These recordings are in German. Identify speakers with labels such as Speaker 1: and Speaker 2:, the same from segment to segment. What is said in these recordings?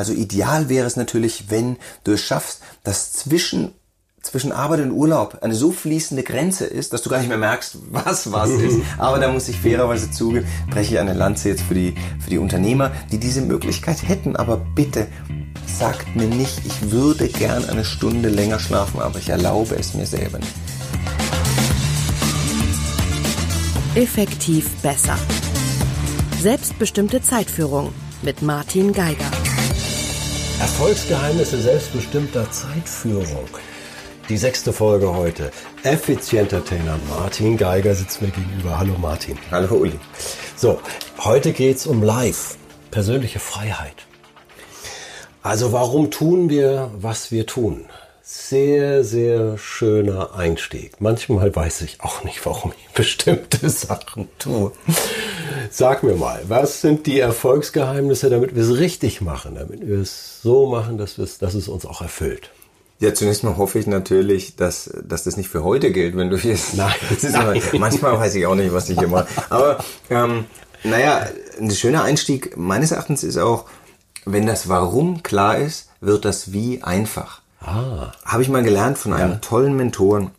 Speaker 1: Also ideal wäre es natürlich, wenn du es schaffst, dass zwischen zwischen Arbeit und Urlaub eine so fließende Grenze ist, dass du gar nicht mehr merkst, was was ist. Aber da muss ich fairerweise zugeben, breche ich eine Lanze jetzt für die, für die Unternehmer, die diese Möglichkeit hätten. Aber bitte sagt mir nicht, ich würde gern eine Stunde länger schlafen, aber ich erlaube es mir selber nicht.
Speaker 2: Effektiv besser. Selbstbestimmte Zeitführung mit Martin Geiger.
Speaker 3: Erfolgsgeheimnisse selbstbestimmter Zeitführung. Die sechste Folge heute. Effizienter Trainer Martin Geiger sitzt mir gegenüber. Hallo Martin.
Speaker 1: Hallo Uli.
Speaker 3: So, heute geht's um Live, persönliche Freiheit. Also warum tun wir, was wir tun? Sehr, sehr schöner Einstieg. Manchmal weiß ich auch nicht, warum ich bestimmte Sachen tue. Sag mir mal, was sind die Erfolgsgeheimnisse, damit wir es richtig machen, damit wir es so machen, dass, dass es uns auch erfüllt?
Speaker 1: Ja, zunächst mal hoffe ich natürlich, dass, dass das nicht für heute gilt, wenn du jetzt.
Speaker 3: Nein,
Speaker 1: das ist nein. Aber, manchmal weiß ich auch nicht, was ich hier mache. Aber ähm, naja, ein schöner Einstieg meines Erachtens ist auch, wenn das Warum klar ist, wird das Wie einfach.
Speaker 3: Ah.
Speaker 1: Habe ich mal gelernt von einem ja. tollen Mentoren,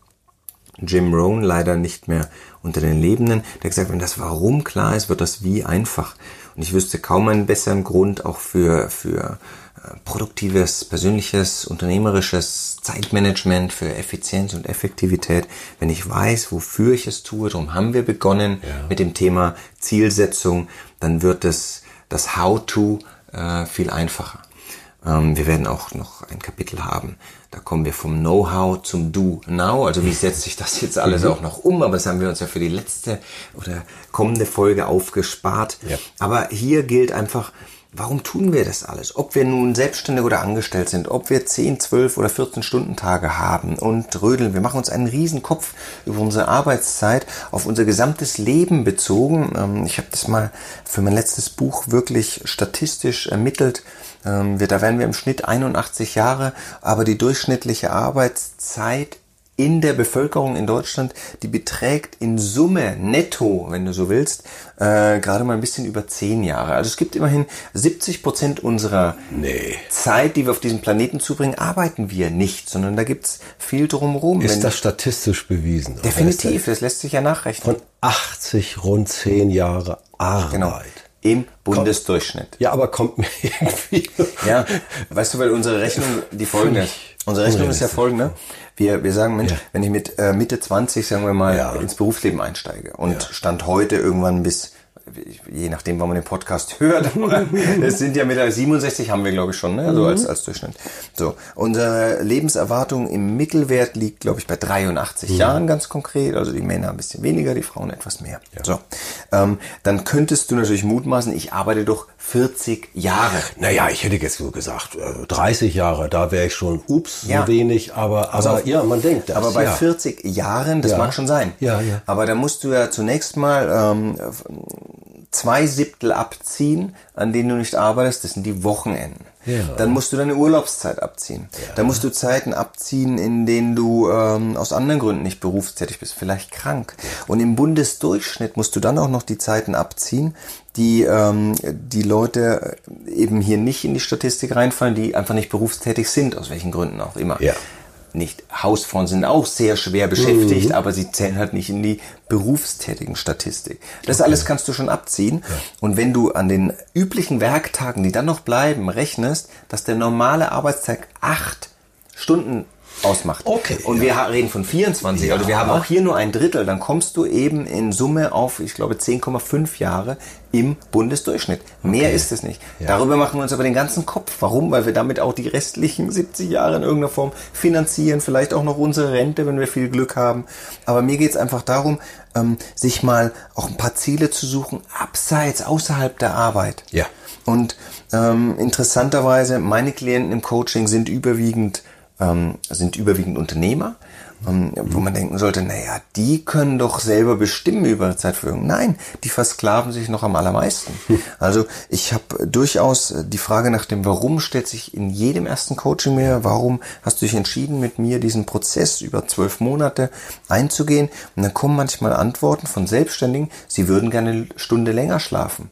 Speaker 1: Jim Rohn, leider nicht mehr unter den Lebenden, der gesagt, wenn das Warum klar ist, wird das Wie einfach. Und ich wüsste kaum einen besseren Grund auch für, für produktives, persönliches, unternehmerisches Zeitmanagement für Effizienz und Effektivität, wenn ich weiß, wofür ich es tue, darum haben wir begonnen ja. mit dem Thema Zielsetzung, dann wird es das How-to äh, viel einfacher. Ähm, wir werden auch noch ein Kapitel haben, da kommen wir vom Know-how zum Do-Now, also wie setzt sich das jetzt alles mhm. auch noch um, aber das haben wir uns ja für die letzte oder kommende Folge aufgespart. Ja. Aber hier gilt einfach, Warum tun wir das alles? Ob wir nun selbstständig oder angestellt sind, ob wir 10, 12 oder 14 Stunden Tage haben und rödeln, wir machen uns einen riesen Kopf über unsere Arbeitszeit auf unser gesamtes Leben bezogen. Ähm, ich habe das mal für mein letztes Buch wirklich statistisch ermittelt. Ähm, da werden wir im Schnitt 81 Jahre, aber die durchschnittliche Arbeitszeit in der Bevölkerung in Deutschland, die beträgt in Summe netto, wenn du so willst, äh, gerade mal ein bisschen über zehn Jahre. Also es gibt immerhin 70 Prozent unserer
Speaker 3: nee.
Speaker 1: Zeit, die wir auf diesem Planeten zubringen, arbeiten wir nicht, sondern da gibt's viel drumherum.
Speaker 3: Ist das statistisch bewiesen?
Speaker 1: Definitiv, das lässt sich ja nachrechnen.
Speaker 3: Von 80 rund zehn Jahre Arbeit. Genau
Speaker 1: im Bundesdurchschnitt.
Speaker 3: Ja, aber kommt mir irgendwie.
Speaker 1: Ja, weißt du, weil unsere Rechnung die folgende. Unsere Rechnung ist ja folgende. Wir, wir sagen, Mensch, ja. wenn ich mit äh, Mitte 20, sagen wir mal, ja. ins Berufsleben einsteige und ja. Stand heute irgendwann bis je nachdem, wann man den Podcast hört. es sind ja mittlerweile 67 haben wir, glaube ich, schon, ne? also mhm. als, als Durchschnitt. So, unsere Lebenserwartung im Mittelwert liegt, glaube ich, bei 83 mhm. Jahren ganz konkret. Also die Männer ein bisschen weniger, die Frauen etwas mehr. Ja. So, ähm, dann könntest du natürlich mutmaßen, ich arbeite doch 40 Jahre.
Speaker 3: Naja, ich hätte jetzt so gesagt, 30 äh, Jahre, da wäre ich schon, ups, ja. so wenig, aber, aber
Speaker 1: auf, ja, man denkt das. Aber bei ja. 40 Jahren, das mag schon sein.
Speaker 3: Ja, ja.
Speaker 1: Aber da musst du ja zunächst mal ähm, zwei Siebtel abziehen, an denen du nicht arbeitest, das sind die Wochenenden. Ja. Dann musst du deine Urlaubszeit abziehen. Ja. Dann musst du Zeiten abziehen, in denen du ähm, aus anderen Gründen nicht berufstätig bist, vielleicht krank. Und im Bundesdurchschnitt musst du dann auch noch die Zeiten abziehen, die ähm, die Leute eben hier nicht in die Statistik reinfallen, die einfach nicht berufstätig sind, aus welchen Gründen auch immer.
Speaker 3: Ja
Speaker 1: nicht Hausfrauen sind auch sehr schwer beschäftigt, mhm. aber sie zählen halt nicht in die berufstätigen Statistik. Das okay. alles kannst du schon abziehen. Ja. Und wenn du an den üblichen Werktagen, die dann noch bleiben, rechnest, dass der normale Arbeitstag acht Stunden ausmacht.
Speaker 3: Okay.
Speaker 1: Und ja. wir reden von 24, ja. also wir haben auch hier nur ein Drittel, dann kommst du eben in Summe auf, ich glaube, 10,5 Jahre im Bundesdurchschnitt. Mehr okay. ist es nicht. Ja. Darüber machen wir uns aber den ganzen Kopf. Warum? Weil wir damit auch die restlichen 70 Jahre in irgendeiner Form finanzieren, vielleicht auch noch unsere Rente, wenn wir viel Glück haben. Aber mir geht es einfach darum, ähm, sich mal auch ein paar Ziele zu suchen, abseits, außerhalb der Arbeit.
Speaker 3: Ja.
Speaker 1: Und ähm, interessanterweise, meine Klienten im Coaching sind überwiegend ähm, sind überwiegend Unternehmer, ähm, wo man denken sollte, naja, die können doch selber bestimmen über Zeitführung. Nein, die versklaven sich noch am allermeisten. Also ich habe durchaus die Frage nach dem Warum stellt sich in jedem ersten Coaching mehr. Warum hast du dich entschieden, mit mir diesen Prozess über zwölf Monate einzugehen? Und dann kommen manchmal Antworten von Selbstständigen, sie würden gerne eine Stunde länger schlafen.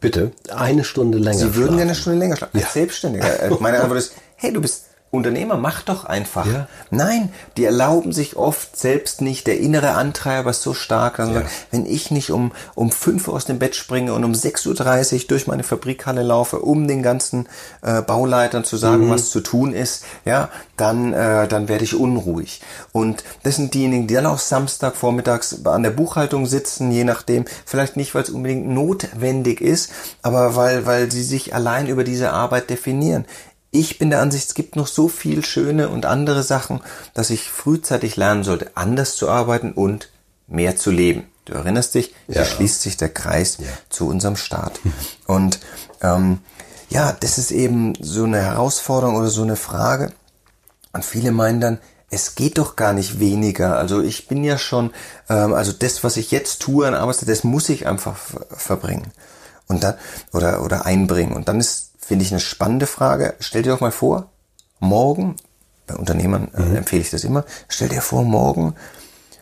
Speaker 3: Bitte, eine Stunde länger.
Speaker 1: Sie würden gerne eine Stunde länger schlafen. Als
Speaker 3: Ja.
Speaker 1: Selbstständiger. Äh, Meine Antwort ist, hey, du bist Unternehmer, mach doch einfach.
Speaker 3: Ja.
Speaker 1: Nein, die erlauben sich oft selbst nicht. Der innere Antreiber ist so stark, dass man
Speaker 3: Ja.
Speaker 1: sagt, wenn ich nicht um, um 5 Uhr aus dem Bett springe und um 6.30 Uhr durch meine Fabrikhalle laufe, um den ganzen äh, Bauleitern zu sagen, was zu tun ist, ja, dann, äh, dann werde ich unruhig. Und das sind diejenigen, die dann auch Samstag vormittags an der Buchhaltung sitzen, je nachdem, vielleicht nicht, weil es unbedingt notwendig ist, aber weil, weil sie sich allein über diese Arbeit definieren. Ich bin der Ansicht, es gibt noch so viel schöne und andere Sachen, dass ich frühzeitig lernen sollte, anders zu arbeiten und mehr zu leben. Du erinnerst dich,
Speaker 3: Ja.
Speaker 1: hier schließt sich der Kreis zu unserem Staat. Und ähm, ja, das ist eben so eine Herausforderung oder so eine Frage. Und viele meinen dann, es geht doch gar nicht weniger. Also ich bin ja schon, ähm, also das, was ich jetzt tue an Arbeitszeit, das muss ich einfach ver- verbringen und dann oder oder einbringen. Und dann ist, finde ich, eine spannende Frage. Stell dir doch mal vor, morgen bei Unternehmern äh, empfehle ich das immer. Stell dir vor, morgen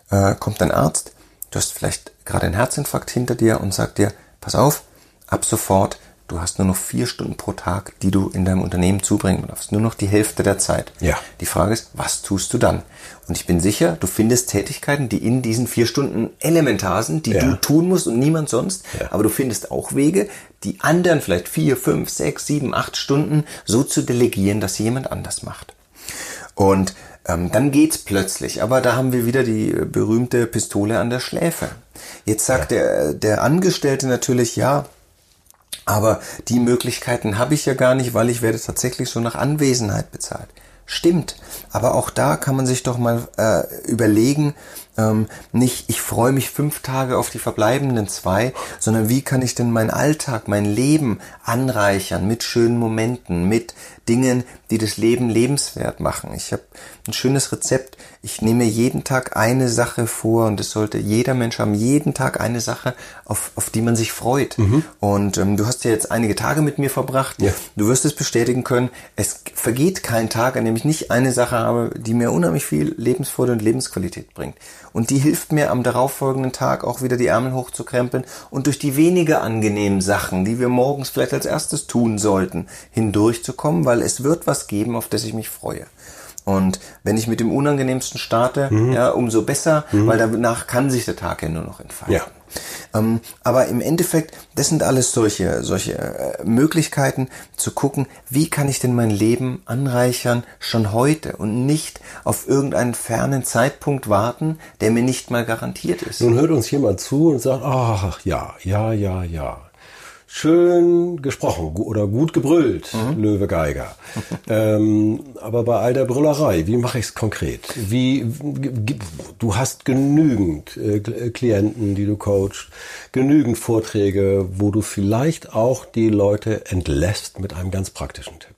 Speaker 1: äh, kommt ein Arzt. Du hast vielleicht gerade einen Herzinfarkt hinter dir und sagt dir, pass auf, ab sofort Du hast nur noch vier Stunden pro Tag, die du in deinem Unternehmen zubringen darfst. Nur noch die Hälfte der Zeit.
Speaker 3: Ja.
Speaker 1: Die Frage ist, was tust du dann? Und ich bin sicher, du findest Tätigkeiten, die in diesen vier Stunden elementar sind, die
Speaker 3: Ja.
Speaker 1: du tun musst und niemand sonst.
Speaker 3: Ja.
Speaker 1: Aber du findest auch Wege, die anderen vielleicht vier, fünf, sechs, sieben, acht Stunden so zu delegieren, dass sie jemand anders macht. Und ähm, dann geht's plötzlich. Aber da haben wir wieder die äh, berühmte Pistole an der Schläfe. Jetzt sagt der, der Angestellte natürlich, ja, aber die Möglichkeiten habe ich ja gar nicht, weil ich werde tatsächlich so nach Anwesenheit bezahlt. Stimmt, aber auch da kann man sich doch mal äh, überlegen, ähm, nicht ich freue mich fünf Tage auf die verbleibenden zwei, sondern wie kann ich denn meinen Alltag, mein Leben anreichern mit schönen Momenten, mit Dingen, die das Leben lebenswert machen. Ich habe ein schönes Rezept. Ich nehme jeden Tag eine Sache vor und es sollte jeder Mensch haben, jeden Tag eine Sache, auf, auf die man sich freut. Und ähm, du hast ja jetzt einige Tage mit mir verbracht.
Speaker 3: Ja.
Speaker 1: Du wirst es bestätigen können, es vergeht kein Tag, an dem ich nicht eine Sache habe, die mir unheimlich viel Lebensfreude und Lebensqualität bringt. Und die hilft mir am darauffolgenden Tag auch wieder die Ärmel hochzukrempeln und durch die weniger angenehmen Sachen, die wir morgens vielleicht als erstes tun sollten, hindurchzukommen, weil es wird was geben, auf das ich mich freue. Und wenn ich mit dem Unangenehmsten starte, ja, umso besser, weil danach kann sich der Tag ja nur noch entfalten.
Speaker 3: Ja.
Speaker 1: Ähm, aber im Endeffekt, das sind alles solche, solche äh, Möglichkeiten zu gucken, wie kann ich denn mein Leben anreichern schon heute und nicht auf irgendeinen fernen Zeitpunkt warten, der mir nicht mal garantiert ist.
Speaker 3: Nun hört uns jemand zu und sagt, ach ja, ja, ja, ja. Schön gesprochen oder gut gebrüllt, Löwe Geiger. ähm, aber bei all der Brüllerei, wie mache ich es konkret? Wie, du hast genügend äh, Kl- Klienten, die du coachst, genügend Vorträge, wo du vielleicht auch die Leute entlässt mit einem ganz praktischen Tipp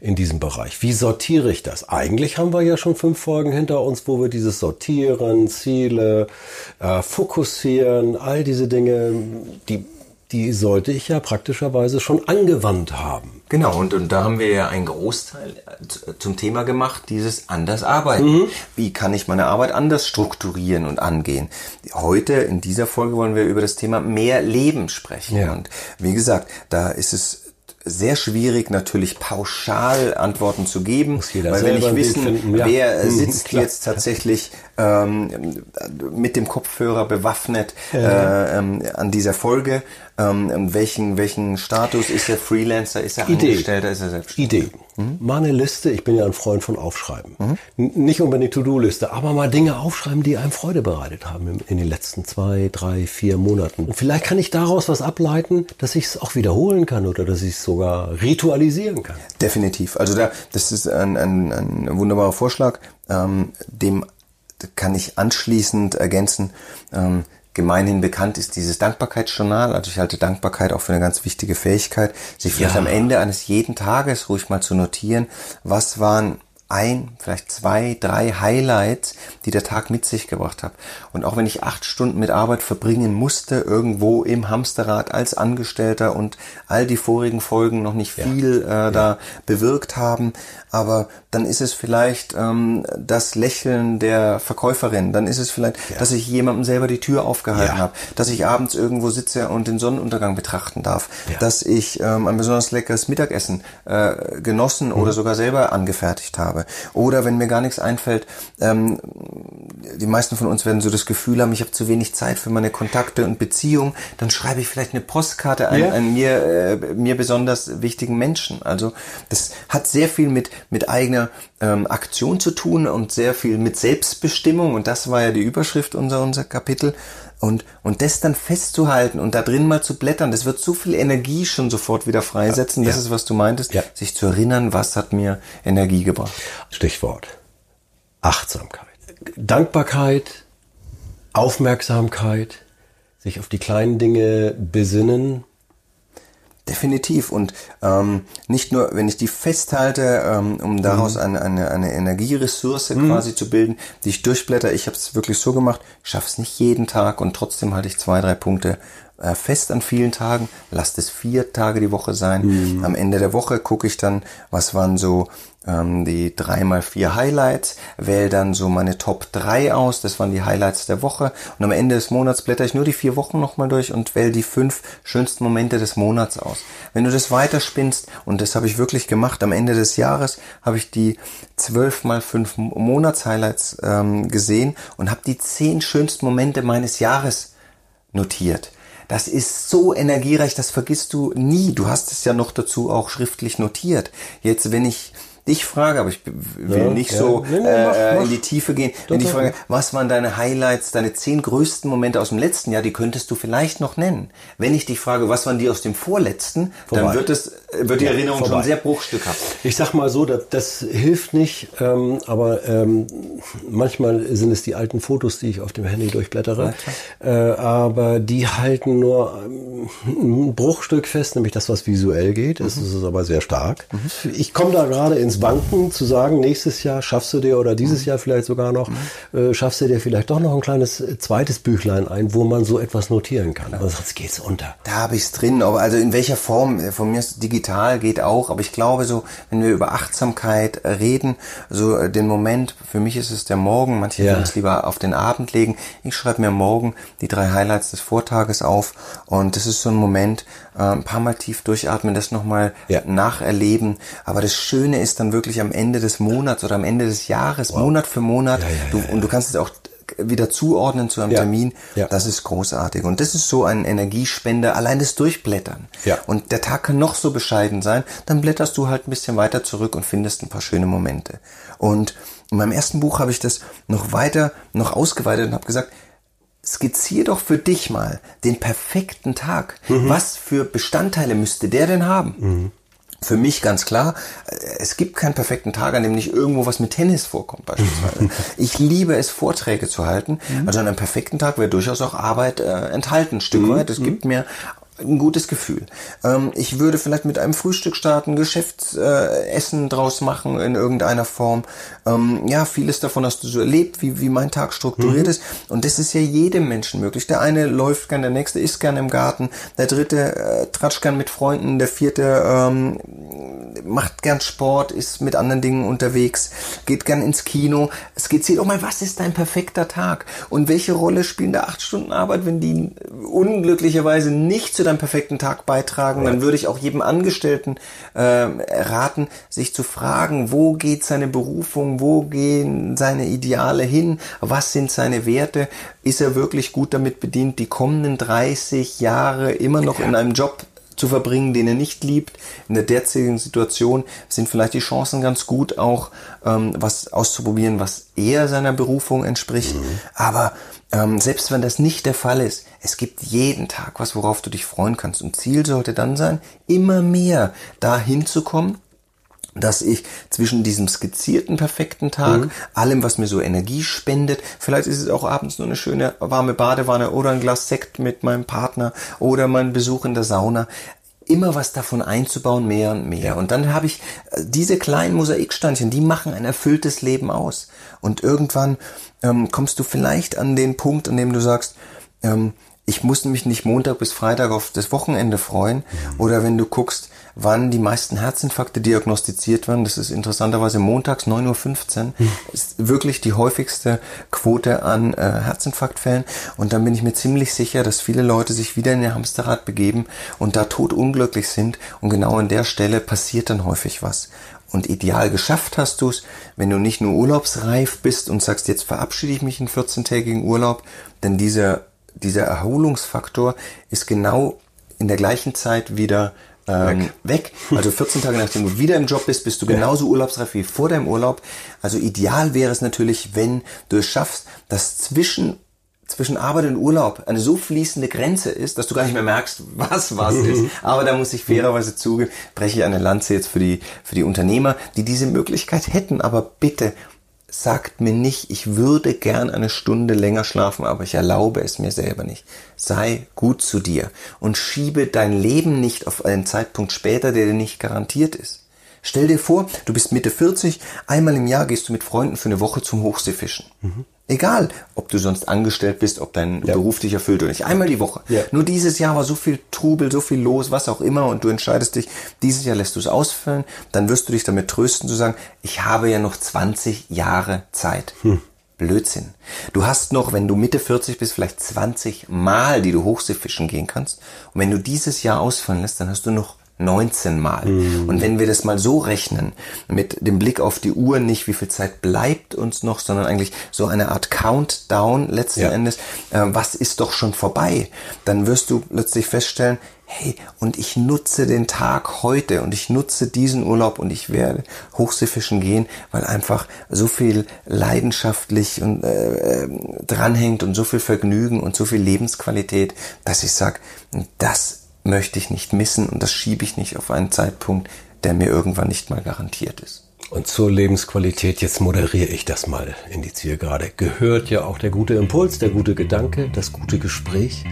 Speaker 3: in diesem Bereich. Wie sortiere ich das? Eigentlich haben wir ja schon fünf Folgen hinter uns, wo wir dieses Sortieren, Ziele, äh, Fokussieren, all diese Dinge, die, die sollte ich ja praktischerweise schon angewandt haben.
Speaker 1: Genau, und, und da haben wir ja einen Großteil äh, z- zum Thema gemacht, dieses anders arbeiten. Wie kann ich meine Arbeit anders strukturieren und angehen? Heute in dieser Folge wollen wir über das Thema mehr Leben sprechen.
Speaker 3: Ja.
Speaker 1: Und wie gesagt, da ist es sehr schwierig, natürlich pauschal Antworten zu geben, weil wir
Speaker 3: selber
Speaker 1: nicht
Speaker 3: einen Weg
Speaker 1: wissen,
Speaker 3: ja.
Speaker 1: wer
Speaker 3: Mhm,
Speaker 1: sitzt
Speaker 3: klar.
Speaker 1: jetzt tatsächlich ähm, mit dem Kopfhörer bewaffnet äh, ähm, an dieser Folge. Ähm, welchen, welchen Status ist er Freelancer, ist er
Speaker 3: Idee.
Speaker 1: Angestellter, ist er selbstständig?
Speaker 3: Idee. Mal eine Liste, ich bin ja ein Freund von Aufschreiben. N- Nicht unbedingt To-Do-Liste, aber mal Dinge aufschreiben, die einem Freude bereitet haben in, in den letzten zwei, drei, vier Monaten. Und vielleicht kann ich daraus was ableiten, dass ich es auch wiederholen kann oder dass ich es sogar ritualisieren kann.
Speaker 1: Definitiv. Also da, das ist ein, ein, ein wunderbarer Vorschlag. Ähm, dem kann ich anschließend ergänzen. Ähm, gemeinhin bekannt ist dieses Dankbarkeitsjournal. Also ich halte Dankbarkeit auch für eine ganz wichtige Fähigkeit, sich vielleicht
Speaker 3: Ja.
Speaker 1: am Ende eines jeden Tages ruhig mal zu notieren, was waren ein, vielleicht zwei, drei Highlights, die der Tag mit sich gebracht hat. Und auch wenn ich acht Stunden mit Arbeit verbringen musste, irgendwo im Hamsterrad als Angestellter und all die vorigen Folgen noch nicht viel äh, ja. da bewirkt haben, aber dann ist es vielleicht ähm, das Lächeln der Verkäuferin, dann ist es vielleicht, ja. dass ich jemandem selber die Tür aufgehalten ja. habe, dass ich abends irgendwo sitze und den Sonnenuntergang betrachten darf, dass ich ähm, ein besonders leckeres Mittagessen äh, genossen mhm. oder sogar selber angefertigt habe. Oder wenn mir gar nichts einfällt, ähm, die meisten von uns werden so das Gefühl haben, ich habe zu wenig Zeit für meine Kontakte und Beziehungen, dann schreibe ich vielleicht eine Postkarte an, ja. an mir, äh, mir besonders wichtigen Menschen. Also das hat sehr viel mit, mit eigener ähm, Aktion zu tun und sehr viel mit Selbstbestimmung und das war ja die Überschrift unser, unser Kapitel. Und, und das dann festzuhalten und da drin mal zu blättern, das wird so viel Energie schon sofort wieder freisetzen. Ja, das ist, was du meintest, ja. sich zu erinnern, was hat mir Energie gebracht.
Speaker 3: Stichwort. Achtsamkeit. Dankbarkeit, Aufmerksamkeit, sich auf die kleinen Dinge besinnen,
Speaker 1: Definitiv. Und ähm, nicht nur, wenn ich die festhalte, ähm, um daraus mhm. eine, eine, eine Energieressource mhm. quasi zu bilden, die ich durchblätter. Ich habe es wirklich so gemacht, schaffe es nicht jeden Tag und trotzdem halte ich zwei, drei Punkte äh, fest an vielen Tagen. Lasst es vier Tage die Woche sein. Mhm. Am Ende der Woche gucke ich dann, was waren so ähm, die drei mal vier Highlights, wähle dann so meine Top 3 aus, das waren die Highlights der Woche und am Ende des Monats blätter ich nur die vier Wochen nochmal durch und wähle die fünf schönsten Momente des Monats aus. Wenn du das weiterspinnst, und das habe ich wirklich gemacht, am Ende des Jahres habe ich die zwölf mal fünf Monats-Highlights ähm, gesehen und habe die zehn schönsten Momente meines Jahres notiert. Das ist so energiereich, das vergisst du nie. Du hast es ja noch dazu auch schriftlich notiert. Jetzt, wenn ich dich frage, aber ich will ja, nicht ja. so nee, nee, äh, mach, mach. in die Tiefe gehen, wenn ich frage, was waren deine Highlights, deine zehn größten Momente aus dem letzten Jahr, die könntest du vielleicht noch nennen. Wenn ich dich frage, was waren die aus dem vorletzten, Vorbei. dann wird es wird die ja, Erinnerung vorbei. schon sehr bruchstückhaft.
Speaker 3: Ich sag mal so, das, das hilft nicht, ähm, aber ähm, manchmal sind es die alten Fotos, die ich auf dem Handy durchblättere, äh, aber die halten nur ähm, ein Bruchstück fest, nämlich das, was visuell geht. Mhm. Es ist aber sehr stark. Mhm. Ich komme da gerade ins ins Wanken zu sagen, nächstes Jahr schaffst du dir oder dieses mhm. Jahr vielleicht sogar noch, mhm. äh, schaffst du dir vielleicht doch noch ein kleines äh, zweites Büchlein ein, wo man so etwas notieren kann. Aber sonst geht's unter.
Speaker 1: Da habe ich's drin, aber also in welcher Form, äh, von mir ist digital geht auch, aber ich glaube so, wenn wir über Achtsamkeit reden, so äh, den Moment, für mich ist es der Morgen, manche ja. es lieber auf den Abend legen. Ich schreibe mir morgen die drei Highlights des Vortages auf und das ist so ein Moment, äh, ein paar Mal tief durchatmen, das nochmal ja. nacherleben. Aber das Schöne ist dann wirklich am Ende des Monats oder am Ende des Jahres, wow. Monat für Monat, ja, ja, du, und du kannst es auch wieder zuordnen zu einem ja. Termin, ja. das ist großartig. Und das ist so ein Energiespender, allein das Durchblättern. Ja. Und der Tag kann noch so bescheiden sein, dann blätterst du halt ein bisschen weiter zurück und findest ein paar schöne Momente. Und in meinem ersten Buch habe ich das noch weiter, noch ausgeweitet und habe gesagt, skizzier doch für dich mal den perfekten Tag. Mhm. Was für Bestandteile müsste der denn haben? Mhm. Für mich ganz klar, es gibt keinen perfekten Tag, an dem nicht irgendwo was mit Tennis vorkommt beispielsweise. ich liebe es, Vorträge zu halten. Mhm. Also an einem perfekten Tag wäre durchaus auch Arbeit äh, enthalten, ein Stück mhm. weit. Es gibt mir ein gutes Gefühl. Ähm, ich würde vielleicht mit einem Frühstück starten, Geschäftsessen äh, draus machen in irgendeiner Form. Ähm, ja, vieles davon hast du so erlebt, wie, wie mein Tag strukturiert mhm. ist. Und das ist ja jedem Menschen möglich. Der eine läuft gern, der nächste isst gern im Garten, der dritte äh, tratscht gern mit Freunden, der vierte ähm, macht gern Sport, ist mit anderen Dingen unterwegs, geht gern ins Kino. Es geht sich, oh mal, was ist dein perfekter Tag? Und welche Rolle spielen da acht Stunden Arbeit, wenn die unglücklicherweise nicht zu deinem perfekten Tag beitragen, dann würde ich auch jedem Angestellten äh, raten, sich zu fragen, wo geht seine Berufung, wo gehen seine Ideale hin, was sind seine Werte, ist er wirklich gut damit bedient, die kommenden 30 Jahre immer noch in einem Job zu verbringen, den er nicht liebt. In der derzeitigen Situation sind vielleicht die Chancen ganz gut, auch ähm, was auszuprobieren, was eher seiner Berufung entspricht. Mhm. Aber ähm, selbst wenn das nicht der Fall ist, es gibt jeden Tag was, worauf du dich freuen kannst. Und Ziel sollte dann sein, immer mehr dahin zu kommen, dass ich zwischen diesem skizzierten perfekten Tag, mhm. allem, was mir so Energie spendet, vielleicht ist es auch abends nur eine schöne warme Badewanne oder ein Glas Sekt mit meinem Partner oder mein Besuch in der Sauna, immer was davon einzubauen, mehr und mehr. Und dann habe ich äh, diese kleinen Mosaiksteinchen, die machen ein erfülltes Leben aus. Und irgendwann ähm, kommst du vielleicht an den Punkt, an dem du sagst, ähm, ich muss mich nicht Montag bis Freitag auf das Wochenende freuen. Mhm. Oder wenn du guckst, wann die meisten Herzinfarkte diagnostiziert werden, das ist interessanterweise montags 9.15 Uhr, mhm. ist wirklich die häufigste Quote an äh, Herzinfarktfällen. Und dann bin ich mir ziemlich sicher, dass viele Leute sich wieder in ihr Hamsterrad begeben und da totunglücklich sind. Und genau an der Stelle passiert dann häufig was. Und ideal geschafft hast du es, wenn du nicht nur urlaubsreif bist und sagst, jetzt verabschiede ich mich in 14-tägigen Urlaub, denn dieser dieser Erholungsfaktor ist genau in der gleichen Zeit wieder ähm, weg. weg. Also 14 Tage nachdem du wieder im Job bist, bist du genauso urlaubsreif wie vor deinem Urlaub. Also ideal wäre es natürlich, wenn du es schaffst, dass zwischen zwischen Arbeit und Urlaub eine so fließende Grenze ist, dass du gar nicht mehr merkst, was was ist. Aber da muss ich fairerweise zugeben, breche ich eine Lanze jetzt für die, für die Unternehmer, die diese Möglichkeit hätten. Aber bitte sagt mir nicht, ich würde gern eine Stunde länger schlafen, aber ich erlaube es mir selber nicht. Sei gut zu dir und schiebe dein Leben nicht auf einen Zeitpunkt später, der dir nicht garantiert ist. Stell dir vor, du bist Mitte 40, einmal im Jahr gehst du mit Freunden für eine Woche zum Hochseefischen. Mhm. Egal, ob du sonst angestellt bist, ob dein ja. Beruf dich erfüllt oder nicht. Einmal die Woche. Ja. Nur dieses Jahr war so viel Trubel, so viel los, was auch immer, und du entscheidest dich, dieses Jahr lässt du es ausfüllen, dann wirst du dich damit trösten zu sagen, ich habe ja noch 20 Jahre Zeit. Hm. Blödsinn. Du hast noch, wenn du Mitte 40 bist, vielleicht 20 Mal, die du Hochseefischen gehen kannst. Und wenn du dieses Jahr ausfallen lässt, dann hast du noch 19 Mal. Mhm. Und wenn wir das mal so rechnen, mit dem Blick auf die Uhr, nicht wie viel Zeit bleibt uns noch, sondern eigentlich so eine Art Countdown letzten ja. Endes, äh, was ist doch schon vorbei, dann wirst du plötzlich feststellen, hey, und ich nutze den Tag heute und ich nutze diesen Urlaub und ich werde Hochseefischen gehen, weil einfach so viel leidenschaftlich und äh, äh dranhängt und so viel Vergnügen und so viel Lebensqualität, dass ich sage, das möchte ich nicht missen und das schiebe ich nicht auf einen Zeitpunkt, der mir irgendwann nicht mal garantiert ist.
Speaker 3: Und zur Lebensqualität, jetzt moderiere ich das mal in die Zielgerade, gehört ja auch der gute Impuls, der gute Gedanke, das gute Gespräch,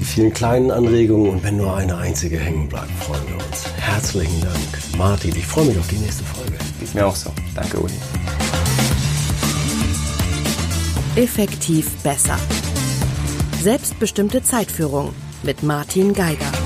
Speaker 3: die vielen kleinen Anregungen und wenn nur eine einzige hängen bleibt, freuen wir uns. Herzlichen Dank, Martin. Ich freue mich auf die nächste Folge.
Speaker 1: Ist mir auch so. Danke, Uli.
Speaker 2: Effektiv besser. Selbstbestimmte Zeitführung mit Martin Geiger.